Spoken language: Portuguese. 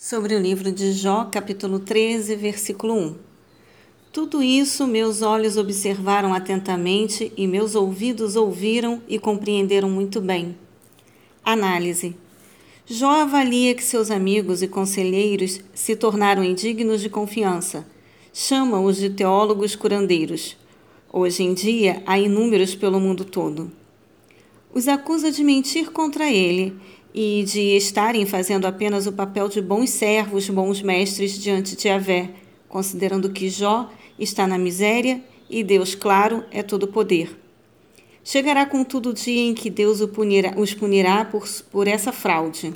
Sobre o livro de Jó, capítulo 13, versículo 1. Tudo isso meus olhos observaram atentamente e meus ouvidos ouviram e compreenderam muito bem. Análise. Jó avalia que seus amigos e conselheiros se tornaram indignos de confiança. Chama-os de teólogos curandeiros. Hoje em dia, há inúmeros pelo mundo todo. Os acusa de mentir contra ele e de estarem fazendo apenas o papel de bons servos, bons mestres diante de Avé, considerando que Jó está na miséria e Deus, claro, é todo poder. Chegará contudo o dia em que Deus punirá, os punirá por, por essa fraude.